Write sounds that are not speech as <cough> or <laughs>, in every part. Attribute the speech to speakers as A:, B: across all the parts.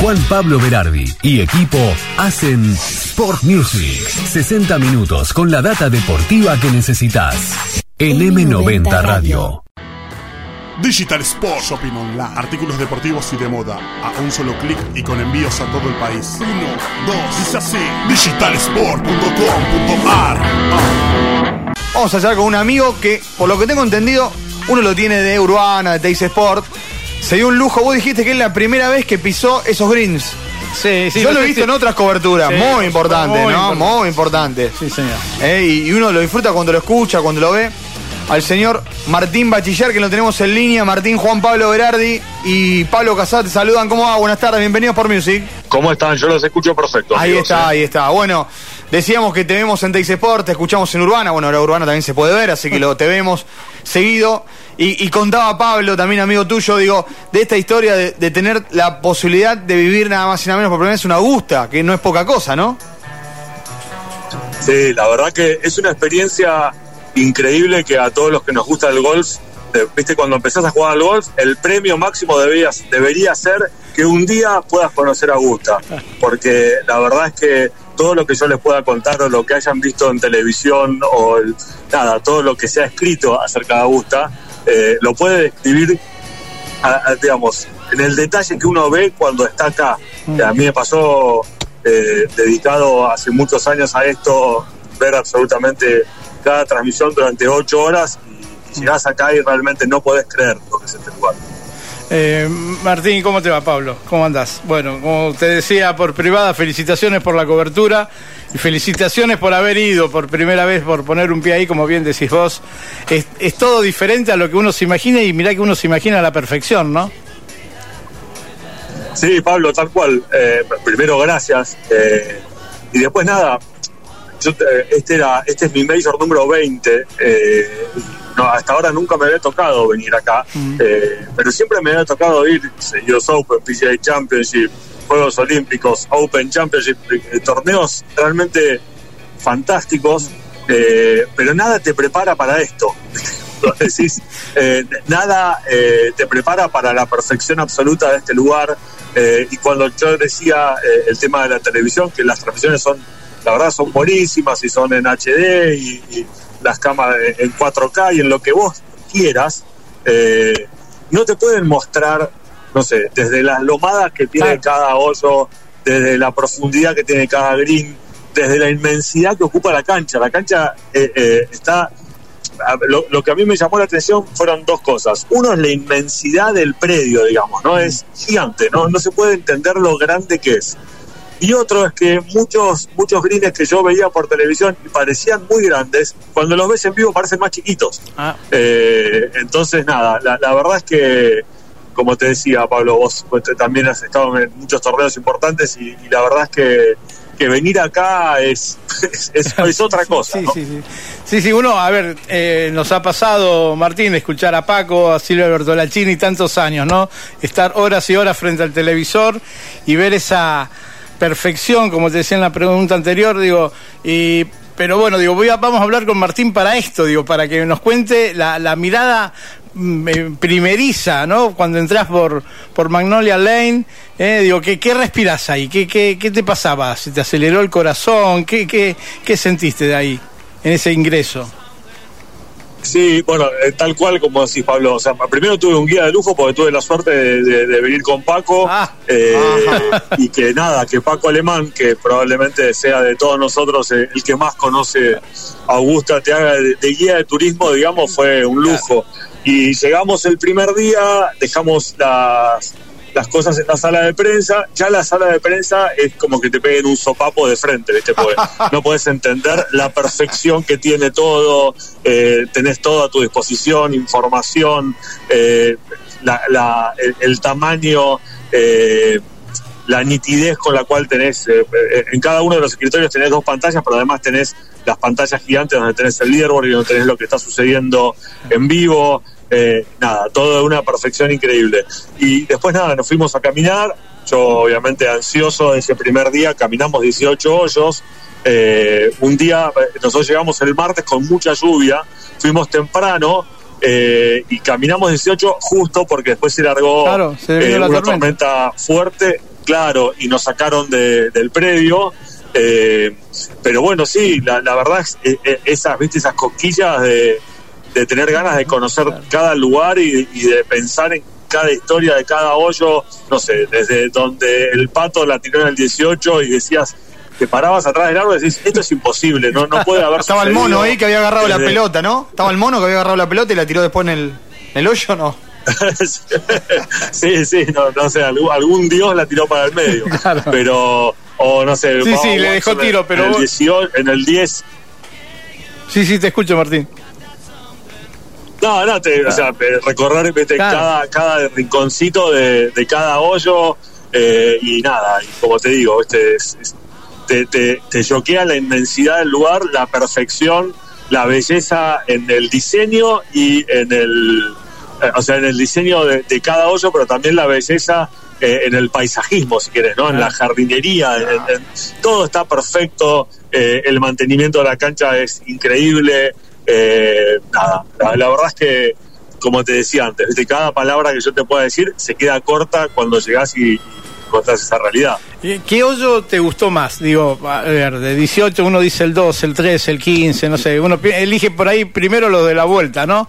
A: Juan Pablo Berardi y equipo hacen Sport Music. 60 minutos con la data deportiva que necesitas. En M90 Radio.
B: Digital Sport Shopping Online. Artículos deportivos y de moda. A un solo clic y con envíos a todo el país. Uno, dos, dice así. Digitalsport.com.ar
C: Vamos a hablar con un amigo que, por lo que tengo entendido, uno lo tiene de Urbana, de Teis Sport. Se dio un lujo. Vos dijiste que es la primera vez que pisó esos greens.
D: Sí, sí.
C: Yo lo he visto en otras coberturas,
D: Sí,
C: muy importante,
D: muy
C: ¿no?
D: importante.
C: Muy importante.
D: Sí, señor.
C: Eh, y, y uno lo disfruta cuando lo escucha, cuando lo ve. Al señor Martín Bachiller, que lo tenemos en línea, Martín Juan Pablo Berardi y Pablo Casat, te saludan. ¿Cómo va? Buenas tardes, bienvenidos por Music.
E: ¿Cómo están? Yo los escucho perfecto.
C: Ahí
E: amigos,
C: está,
E: ¿eh?
C: ahí está. Bueno, decíamos que te vemos en Teis Sport, te escuchamos en Urbana. Bueno, ahora Urbana también se puede ver, así que lo te vemos seguido. Y, y contaba Pablo, también amigo tuyo, digo, de esta historia de, de tener la posibilidad de vivir nada más y nada menos por primera vez una Augusta, que no es poca cosa, ¿no?
E: Sí, la verdad que es una experiencia increíble que a todos los que nos gusta el golf, eh, viste, cuando empezás a jugar al golf, el premio máximo debería, debería ser que un día puedas conocer a Augusta, porque la verdad es que todo lo que yo les pueda contar o lo que hayan visto en televisión o nada, todo lo que se ha escrito acerca de Augusta, eh, lo puede describir, a- a- digamos, en el detalle que uno ve cuando está acá. Que A mí me pasó, eh, dedicado hace muchos años a esto, ver absolutamente cada transmisión durante ocho horas y, y llegás acá y realmente no podés creer lo que es este lugar.
D: Eh, Martín, ¿cómo te va, Pablo? ¿Cómo andás? Bueno, como te decía por privada, felicitaciones por la cobertura y felicitaciones por haber ido por primera vez, por poner un pie ahí, como bien decís vos. Es, es todo diferente a lo que uno se imagina y mirá que uno se imagina a la perfección, ¿no?
E: Sí, Pablo, tal cual. Eh, primero, gracias. Eh, y después, nada, yo, eh, este, era, este es mi major número 20. eh, no, hasta ahora nunca me había tocado venir acá, eh, pero siempre me había tocado ir US Open, PGA Championship, Juegos Olímpicos, Open Championship, eh, torneos realmente fantásticos, eh, pero nada te prepara para esto. <laughs> Lo eh, nada eh, te prepara para la perfección absoluta de este lugar. y cuando yo decía el tema de la televisión, que las transmisiones son, la verdad, son buenísimas y son en HD y, y las cámaras en 4K y en lo que vos quieras, no te pueden mostrar, no sé, desde las lomadas que tiene cada hoyo, desde la profundidad que tiene cada green, desde la inmensidad que ocupa la cancha. La cancha eh, eh, está lo, lo que a mí me llamó la atención fueron dos cosas. Uno es la inmensidad del predio, digamos, ¿no? Es gigante, ¿no? No se puede entender lo grande que es. Y otro es que muchos, muchos greens que yo veía por televisión y parecían muy grandes, cuando los ves en vivo parecen más chiquitos.
D: Ah,
E: Eh, entonces, nada, la, la verdad es que, como te decía, Pablo, vos pues, también has estado en muchos torneos importantes y, y la verdad es que, que venir acá es, <laughs> es, es- es otra cosa.
D: Sí,
E: ¿no?
D: sí, sí. Sí, sí, uno, a ver, eh, nos ha pasado, Martín, escuchar a Paco, a Silvio Bertolacini tantos años, ¿no? Estar horas y horas frente al televisor y ver esa perfección, como te decía en la pregunta anterior, digo, y pero bueno, digo, voy a, vamos a hablar con Martín para esto, digo, para que nos cuente la, la mirada eh, primeriza, ¿no? Cuando entras por, por Magnolia Lane, eh, digo, ¿qué, qué respirás ahí? ¿Qué, qué, ¿Qué te pasaba? ¿Se te aceleró el corazón? ¿Qué, qué, qué sentiste de ahí, en ese ingreso?
E: Sí, bueno, eh, tal cual como decís, Pablo. O sea, primero tuve un guía de lujo porque tuve la suerte de, de- de venir con Paco.
D: Ah.
E: eh, y que nada, que Paco Alemán, que probablemente sea de todos nosotros eh, el que más conoce a Augusta, te haga de, de guía de turismo, digamos, fue un lujo. Y llegamos el primer día, dejamos las, las cosas en la sala de prensa. Ya la sala de prensa es como que te peguen un sopapo de frente, ¿viste? Porque <laughs> no puedes entender la perfección que tiene todo, eh, tenés todo a tu disposición, información, eh, la- la- el, el tamaño. eh, la nitidez con la cual tenés, en cada uno de los escritorios tenés dos pantallas, pero además tenés las pantallas gigantes donde tenés el leaderboard y donde tenés lo que está sucediendo en vivo, eh, nada, todo de una perfección increíble. Y después nada, nos fuimos a caminar, yo obviamente ansioso ese primer día, caminamos 18 hoyos, eh, un día, eh, nosotros llegamos el martes con mucha lluvia, fuimos temprano, eh, y caminamos 18 justo porque después se largó
D: Claro, se vino
E: eh,
D: la
E: una
D: tormenta.
E: tormenta fuerte claro y nos sacaron de- del predio. Eh, pero bueno, sí, la, la verdad es esas, viste, esas cosquillas de, de tener ganas de conocer cada lugar y, y de pensar en cada historia de cada hoyo, no sé, desde donde el pato la tiró en el 18 y decías, te parabas atrás del árbol y decís, esto es imposible, no, no <laughs> puede haber
C: Estaba el mono ahí que había agarrado la pelota, ¿no? Estaba el mono que había agarrado la pelota y la tiró después en el, en el hoyo, ¿no? <laughs>
E: sí, sí, no, no sé, algún, algún dios la tiró para el medio. <laughs>
D: Claro.
E: Pero, o no sé.
D: Sí, sí, le dejó tiro,
E: en-
D: pero
E: En el,
D: vos-
E: 18 en el 10.
D: Sí, sí, te escucho, Martín.
E: No, no, te, o sea, recorrer
D: Claro.
E: cada, cada rinconcito de, de cada hoyo eh, y nada, y como te digo, este, es- es- te, te, te choquea la inmensidad del lugar, la perfección, la belleza en el diseño y en el, eh, o sea, en el diseño de, de cada hoyo, pero también la belleza eh, en el paisajismo, si quieres, ¿no? En la jardinería, en- en- todo está perfecto, eh, el mantenimiento de la cancha es increíble, eh, nada, la, la verdad es que, como te decía antes, ¿viste? cada palabra que yo te pueda decir se queda corta cuando llegás y, encontrás esa realidad.
D: ¿Qué hoyo te gustó más? Digo, a ver, de 18 uno dice el 2, el 3, el 15, no sé, uno elige por ahí primero lo de la vuelta, ¿no?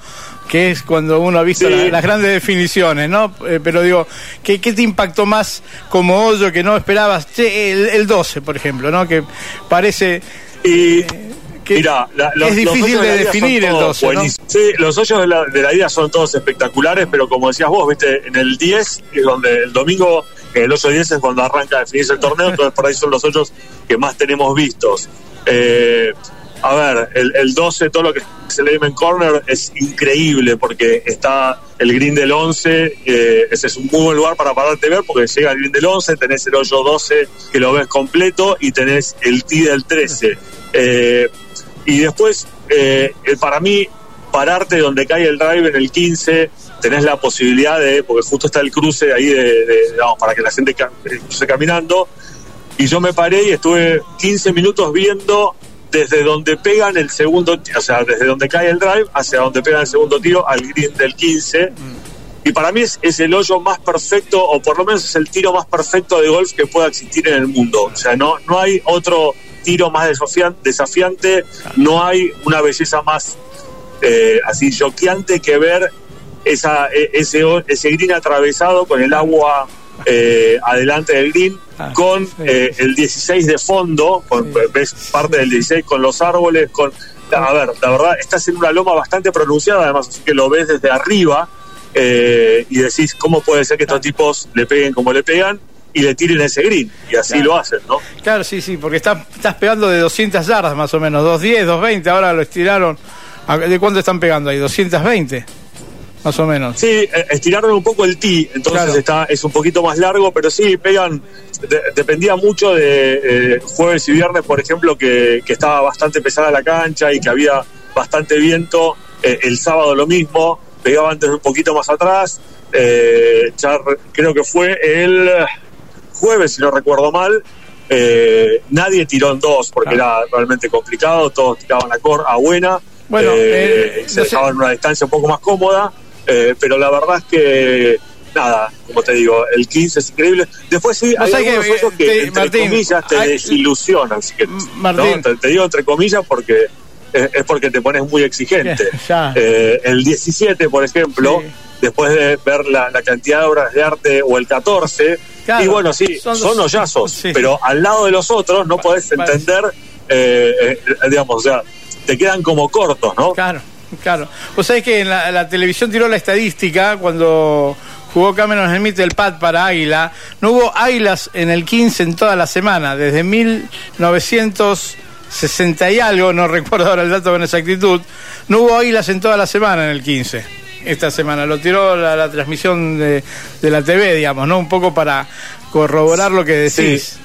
D: Que es cuando uno ha visto
E: Sí.
D: la- las grandes definiciones, ¿no? Eh, pero digo, ¿qué, qué te impactó más como hoyo que no esperabas? Che, el, el 12, por ejemplo, ¿no? Que parece
E: Y
D: que
E: Mira, la- los-
D: es difícil de
E: vida
D: definir el
E: todos
D: 12, ¿no?
E: Sí, los hoyos de la, de la vida son todos espectaculares, pero como decías vos, viste, en el 10, es donde el domingo, eh, el hoyo 10 es cuando arranca a definirse el torneo, entonces por ahí son los hoyos que más tenemos vistos. Eh, a ver, el, el 12, todo lo que es el Amen Corner es increíble porque está el green del 11, eh, ese es un muy buen lugar para pararte a ver porque llega el green del 11, tenés el hoyo 12 que lo ves completo y tenés el tee del 13. Eh, y después, eh, para mí, pararte donde cae el drive en el 15, tenés la posibilidad de, porque justo está el cruce ahí de, para que la gente eh, cruce caminando, y yo me paré y estuve 15 minutos viendo desde donde pegan el segundo, o sea, desde donde cae el drive hacia donde pegan el segundo tiro al green del 15. Y para mí es, es el hoyo más perfecto, o por lo menos es el tiro más perfecto de golf que pueda existir en el mundo. O sea, no, no hay otro tiro más desafian- desafiante, no hay una belleza más eh, así choqueante que ver esa, e- ese, ese green atravesado con el agua eh, adelante del green,
D: Ah,
E: con
D: sí,
E: eh, el 16 de fondo, con,
D: Sí.
E: ves parte del 16 con los árboles, con... A ver, la verdad, estás en una loma bastante pronunciada, además, así que lo ves desde arriba eh, y decís, ¿cómo puede ser que estos tipos le peguen como le pegan y le tiren ese green? Y así
D: Claro.
E: lo hacen, ¿no?
D: Claro, sí, sí, porque está- estás pegando de 200 yardas más o menos, 210, 220, ahora lo estiraron. ¿A- ¿De cuánto están pegando ahí? 220, más o menos.
E: Sí, eh, estiraron un poco el tee, entonces
D: Claro.
E: está es un poquito más largo, pero sí, pegan, de- dependía mucho de eh, jueves y viernes, por ejemplo, que, que estaba bastante pesada la cancha y que había bastante viento, eh, el sábado lo mismo, pegaban desde un poquito más atrás, eh, ya re- creo que fue el jueves, si no recuerdo mal, eh, nadie tiró en dos porque era realmente complicado, todos tiraban a, cor, a buena,
D: Bueno,
E: eh,
D: eh,
E: se
D: no sé-
E: dejaban una distancia un poco más cómoda, eh, pero la verdad es que, nada, como te digo, el 15 es increíble. Después sí,
D: Vos
E: hay algunos
D: que,
E: que,
D: te-
E: entre
D: Martín,
E: comillas, te
D: hay-
E: desilusionan. si querés,
D: M- Martín.
E: ¿no? Te, te digo entre comillas porque es, es porque te pones muy exigente. <laughs>
D: Ya.
E: Eh, el 17, por ejemplo,
D: Sí.
E: Después de ver la, la cantidad de obras de arte, o el 14,
D: Claro,
E: y bueno, sí,
D: son
E: son, hoyazos,
D: sí.
E: pero al lado de los otros no podés
D: parece.
E: entender, eh, eh, digamos, o sea, te quedan como cortos, ¿no?
D: Claro, claro. Vos sabés que en la, la televisión tiró la estadística cuando jugó Cameron Smith el pad para Águila. No hubo águilas en el 15 en toda la semana, desde 1960 y algo, no <laughs> recuerdo ahora el dato con exactitud. No hubo águilas en toda la semana en el 15. Esta semana lo tiró la, la transmisión de, de la TV, digamos, ¿no? Un poco para corroborar lo que decís.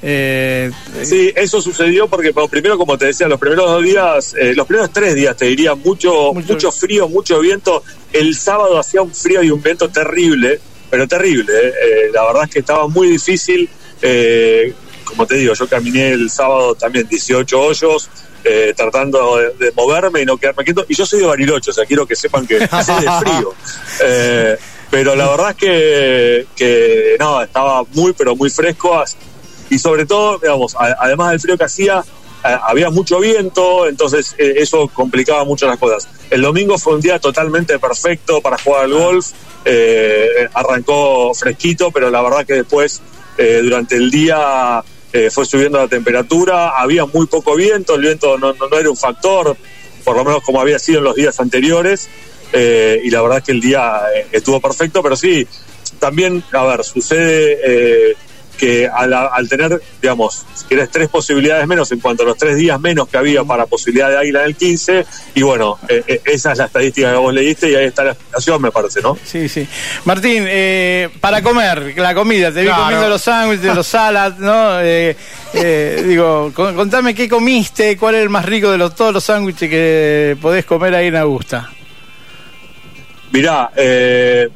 D: Eh,
E: Sí, eso sucedió porque primero, como te decía, los primeros dos días, eh, los primeros tres días, te diría, mucho,
D: Mucho-
E: mucho, frío, mucho viento. El sábado hacía un frío y un viento terrible, pero terrible. eh. Eh, la verdad es que estaba muy difícil. eh, como te digo, yo caminé el sábado también 18 hoyos, eh, tratando de, de moverme y no quedarme quieto. Y yo soy de Bariloche, o sea, quiero que sepan que <laughs> sé de frío. Eh, Pero la verdad es que, que no, estaba muy, pero muy fresco. Y sobre todo, digamos, además del frío que hacía, había mucho viento, entonces eh, eso complicaba mucho las cosas. El domingo fue un día totalmente perfecto para jugar al golf, arrancó fresquito, pero la verdad que después, durante el día, fue subiendo la temperatura, había muy poco viento, el viento no, no, era un factor, por lo menos como había sido en los días anteriores, y la verdad que el día estuvo perfecto, pero sí, también, a ver, sucede que al, tener, digamos, si quieres, tres posibilidades menos en cuanto a los tres días menos que había para posibilidad de águila en el 15, y bueno, eh, eh, esa es la estadística que vos leíste y ahí está la explicación, me parece, ¿no?
D: Sí, sí. Martín, eh, para comer, la comida, te vi comiendo los sándwiches, los <laughs> salads, ¿no? digo, contame qué comiste, cuál es el más rico de los, todos los sándwiches que podés comer ahí en Augusta.
E: Mirá, eh,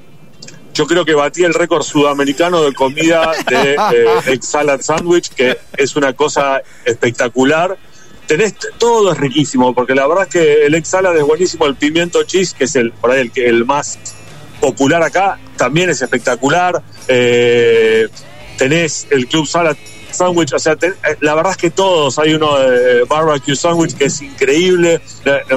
E: yo creo que batí el récord sudamericano de comida de eh, <laughs> salad sandwich, que es una cosa espectacular. Tenés, todo es riquísimo, porque la verdad es que el ex salad es buenísimo, el pimiento cheese, que es el, por ahí el, el más popular acá, también es espectacular. Eh, tenés el club salad sándwich, o sea, eh, la verdad es que todos, hay uno de barbecue sandwich que es increíble,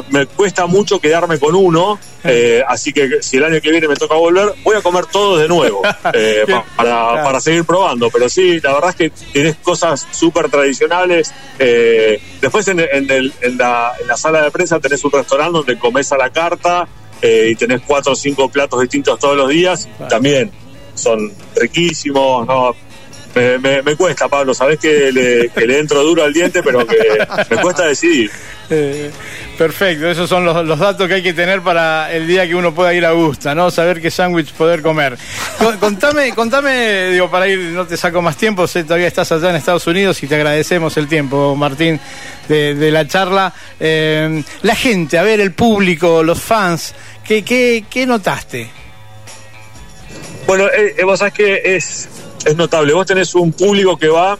E: me cuesta mucho quedarme con uno, eh, así que si el año que viene me toca volver, voy a comer todos de nuevo <laughs> eh, para, para, seguir probando, pero sí, la verdad es que tienes cosas súper tradicionales, después en, el, en, la, en la sala de prensa tenés un restaurante donde comes a la carta y tenés cuatro o cinco platos distintos todos los días, también son riquísimos, ¿no? Me, cuesta, Pablo, sabes que le, entro duro al diente, pero que me cuesta decidir.
D: Eh, perfecto, esos son los, datos que hay que tener para el día que uno pueda ir a Augusta, ¿no? Saber qué sándwich poder comer. Contame, contame, digo, para ir, no te saco más tiempo, sé todavía estás allá en Estados Unidos y te agradecemos el tiempo, Martín, de, la charla. Eh, la gente, a ver, el público, los fans, ¿qué, qué, qué notaste?
E: Bueno, eh, vos sabés que es es notable. Vos tenés un público que va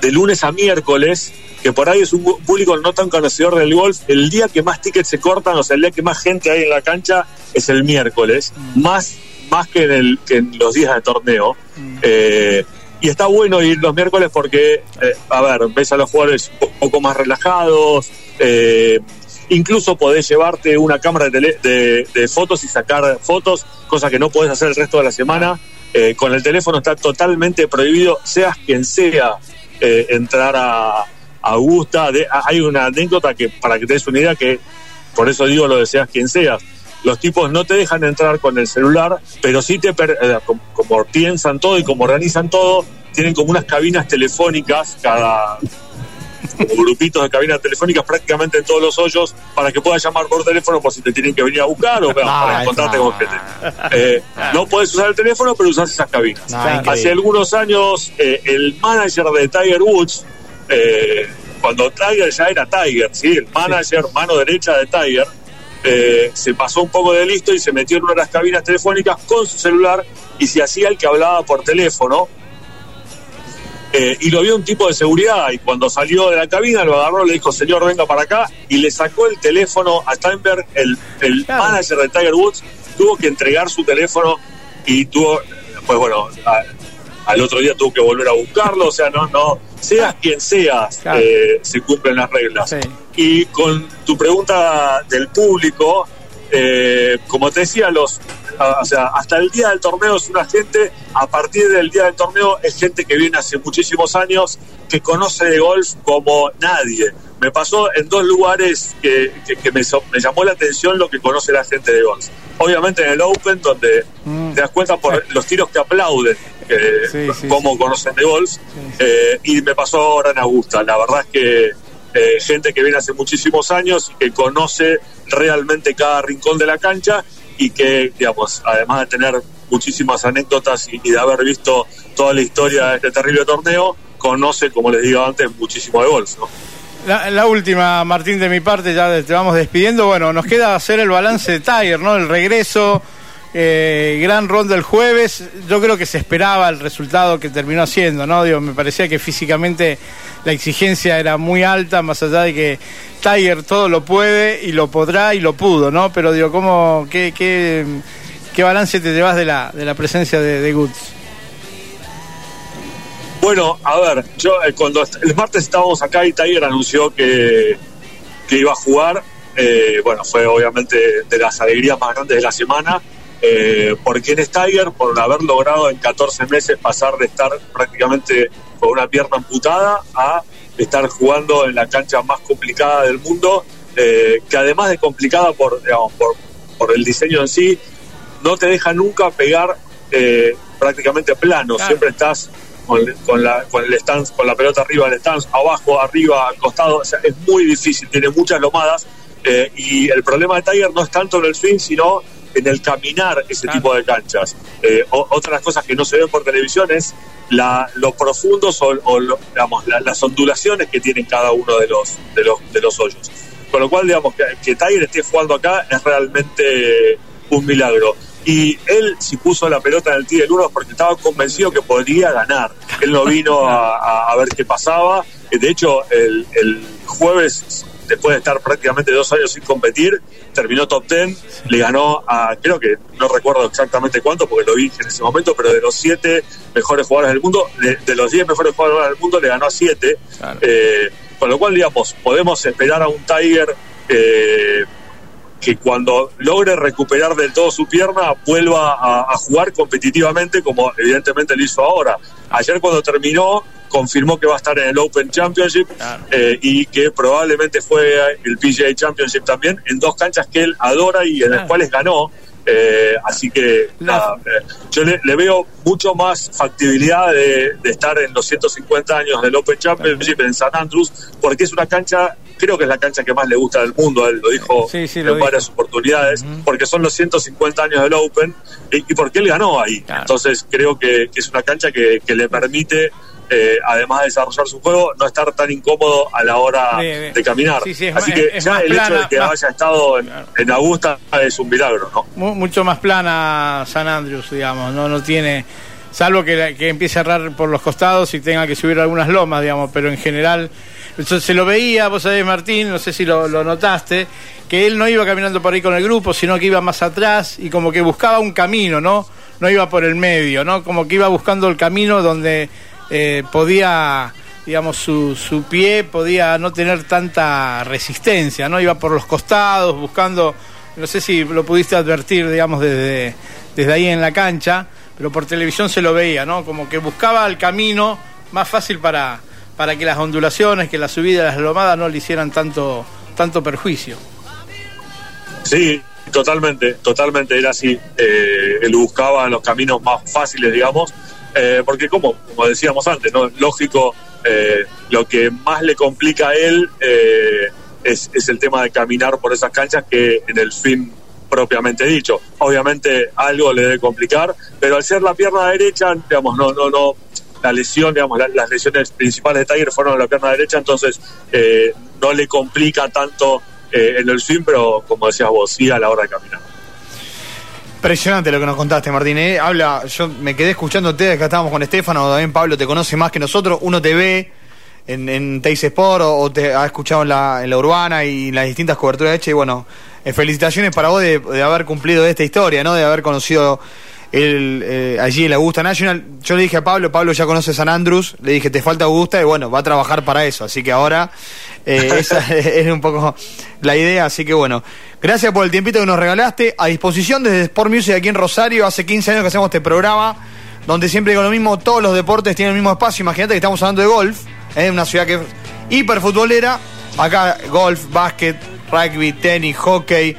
E: de lunes a miércoles, que por ahí es un público no tan conocedor del golf. El día que más tickets se cortan, o sea, el día que más gente hay en la cancha es el miércoles, mm. más, más que, en el, que en los días de torneo. Mm. Eh, y está bueno ir los miércoles porque, eh, a ver, ves a los jugadores un poco más relajados. Eh, incluso podés llevarte una cámara de, de, fotos y sacar fotos, cosa que no podés hacer el resto de la semana. Eh, con el teléfono está totalmente prohibido, seas quien sea, eh, entrar a, Augusta. hay una anécdota para que te des una idea, que por eso digo lo de seas quien seas. Los tipos no te dejan entrar con el celular, pero sí te, eh, como piensan todo y como organizan todo, tienen como unas cabinas telefónicas cada <laughs> grupitos de cabinas telefónicas prácticamente en todos los hoyos para que puedas llamar por teléfono por si te tienen que venir a buscar o para encontrarte con gente. Eh, no puedes usar el teléfono, pero usas esas cabinas. Hace algunos años, eh, el manager de Tiger Woods, eh, cuando Tiger ya era Tiger, ¿sí? el manager, mano derecha de Tiger, se pasó un poco de listo y se metió en una de las cabinas telefónicas con su celular y se hacía el que hablaba por teléfono eh, y lo vio un tipo de seguridad y cuando salió de la cabina lo agarró, le dijo, señor, venga para acá y le sacó el teléfono a Steinberg, el, el manager de Tiger Woods, tuvo que entregar su teléfono y tuvo, pues bueno, al otro día tuvo que volver a buscarlo, o sea, no, no, seas quien seas, eh, se cumplen las reglas. Y con tu pregunta del público, eh, como te decía, los o sea, hasta el día del torneo es una gente, a partir del día del torneo es gente que viene hace muchísimos años, que conoce de golf como nadie. Me pasó en dos lugares que, me, llamó la atención lo que conoce la gente de golf. Obviamente en el Open, donde mm. te das cuenta por los tiros que aplauden, cómo conocen de golf, eh, y me pasó ahora en Augusta. La verdad es que eh, gente que viene hace muchísimos años y que conoce realmente cada rincón de la cancha y que, digamos, además de tener muchísimas anécdotas y, de haber visto toda la historia de este terrible torneo, conoce, como les digo antes, muchísimo de golf,
D: La, última, Martín, de mi parte, ya te vamos despidiendo. Bueno, nos queda hacer el balance de Tiger, ¿no? El regreso, eh, gran ronda el jueves. Yo creo que se esperaba el resultado que terminó haciendo, ¿no? Me parecía que físicamente la exigencia era muy alta, más allá de que Tiger todo lo puede y lo podrá y lo pudo, ¿no? Pero digo, ¿cómo, qué, qué, ¿Qué balance te llevas de la, de la presencia de, de Goods?
E: Bueno, a ver, yo eh, cuando el martes estábamos acá y Tiger anunció que, que iba a jugar, eh, bueno, fue obviamente de las alegrías más grandes de la semana. Eh, por quién es Tiger, por haber logrado en 14 meses pasar de estar prácticamente con una pierna amputada a estar jugando en la cancha más complicada del mundo, eh, que además de complicada por, digamos, por, por el diseño en sí, no te deja nunca pegar eh, prácticamente plano,
D: Claro.
E: siempre estás con, con la, con el stance, con la pelota arriba del stance, abajo, arriba, al costado, o sea, es muy difícil, tiene muchas lomadas. Eh, y el problema de Tiger no es tanto en el swing, sino en el caminar ese
D: Claro.
E: tipo de canchas. Eh, o- otras cosas que no se ven por televisión es la, lo profundos o, o lo- digamos, la- las ondulaciones que tienen cada uno de los, de los, de los hoyos. Con lo cual, digamos, que, que Tiger esté jugando acá es realmente un milagro. Y él, si puso la pelota en el tee del uno, es porque estaba convencido que podría ganar. Él no vino a, ver qué pasaba. De hecho, el, el jueves, después de estar prácticamente dos años sin competir, terminó top ten, le ganó a, creo que no recuerdo exactamente cuánto, porque lo vi en ese momento, pero de los siete mejores jugadores del mundo, de, de los diez mejores jugadores del mundo, le ganó a siete.
D: Claro.
E: Eh, con lo cual, digamos, podemos esperar a un Tiger eh, que cuando logre recuperar del todo su pierna vuelva a, a jugar competitivamente como evidentemente lo hizo ahora. Ayer cuando terminó confirmó que va a estar en el Open Championship
D: Claro.
E: eh, y que probablemente fue el PGA Championship también en dos canchas que él adora y en las cuales ganó. Eh, así que nada, eh, yo le, le veo mucho más factibilidad de, de estar en los 150 años del Open Championship en San Andrews, porque es una cancha, creo que es la cancha que más le gusta del mundo, él lo dijo
D: Sí, sí,
E: en
D: lo dijo.
E: varias oportunidades, porque son los 150 años del Open y, y porque él ganó ahí.
D: Claro.
E: Entonces creo que, que es una cancha que, que le permite, eh, además de desarrollar su juego, no estar tan incómodo a la hora de caminar.
D: Sí, sí,
E: Así
D: más-
E: que
D: es
E: ya el hecho de que
D: más-
E: haya estado en,
D: Claro.
E: en Augusta es un milagro, ¿no?
D: Mu- mucho más plana San Andrews, digamos, no, no tiene, salvo que, que empiece a errar por los costados y tenga que subir algunas lomas, digamos, pero en general, se lo veía, vos sabés, Martín, no sé si lo, notaste, que él no iba caminando por ahí con el grupo, sino que iba más atrás y como que buscaba un camino, ¿no? No iba por el medio, ¿no? Como que iba buscando el camino donde eh, podía digamos, su, su pie podía no tener tanta resistencia, ¿no? Iba por los costados, buscando, no sé si lo pudiste advertir, digamos, desde, desde ahí en la cancha, pero por televisión se lo veía, ¿no? Como que buscaba el camino más fácil para, para que las ondulaciones, que la subida, las lomadas no le hicieran tanto, tanto perjuicio.
E: Sí, totalmente, totalmente era así. Eh, él buscaba los caminos más fáciles, digamos, eh, porque como, como decíamos antes, ¿no? lógico, eh, lo que más le complica a él eh, es, es el tema de caminar por esas canchas que en el fin propiamente dicho. Obviamente algo le debe complicar, pero al ser la pierna derecha, digamos, no, no, no, la lesión, digamos, la- las lesiones principales de Tiger fueron en la pierna derecha, entonces eh, no le complica tanto eh, el swing, pero como decías vos, sí a la hora de caminar.
C: Impresionante lo que nos contaste, Martín. ¿eh? Habla, yo me quedé escuchándote, acá estábamos con Estefano, también Pablo te conoce más que nosotros, uno te ve en, en Sport o, te ha escuchado en la, urbana y en las distintas coberturas hechas y bueno, felicitaciones para vos de, de haber cumplido esta historia, ¿no? De haber conocido el, eh, allí el Augusta National. Yo le dije a Pablo, Pablo ya conoce San Andrews, le dije, te falta Augusta y bueno, va a trabajar para eso, así que ahora eh, esa <laughs> <laughs> es un poco la idea, así que bueno, gracias por el tiempito que nos regalaste, a disposición desde Sport Music aquí en Rosario, hace 15 años que hacemos este programa, donde siempre digo lo mismo, todos los deportes tienen el mismo espacio, imagínate que estamos hablando de golf, es una ciudad que es hiper futbolera, acá golf, básquet, rugby, tenis, hockey,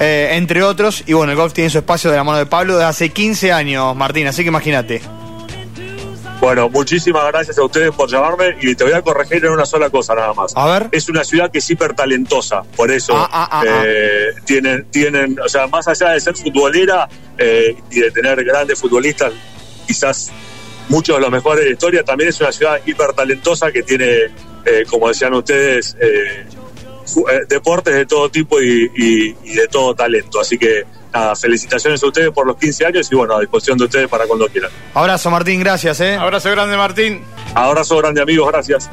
C: eh, entre otros, y bueno, el golf tiene su espacio de la mano de Pablo desde hace 15 años, Martín, así que imagínate.
E: Bueno, muchísimas gracias a ustedes por llamarme y te voy a corregir en una sola cosa nada más.
C: A ver.
E: Es una ciudad que es hiper talentosa, por eso
C: Ah, ah, ah,
E: eh, tienen, tienen, o sea, más allá de ser futbolera eh, y de tener grandes futbolistas, quizás muchos de los mejores de la historia, también es una ciudad hiper talentosa que tiene, eh, como decían ustedes, eh, deportes de todo tipo y, y- y de todo talento. Así que nada, felicitaciones a ustedes por los 15 años y bueno, a disposición de ustedes para cuando quieran.
C: Abrazo, Martín, gracias, ¿eh?
D: Abrazo grande, Martín.
E: Abrazo grande amigos, gracias.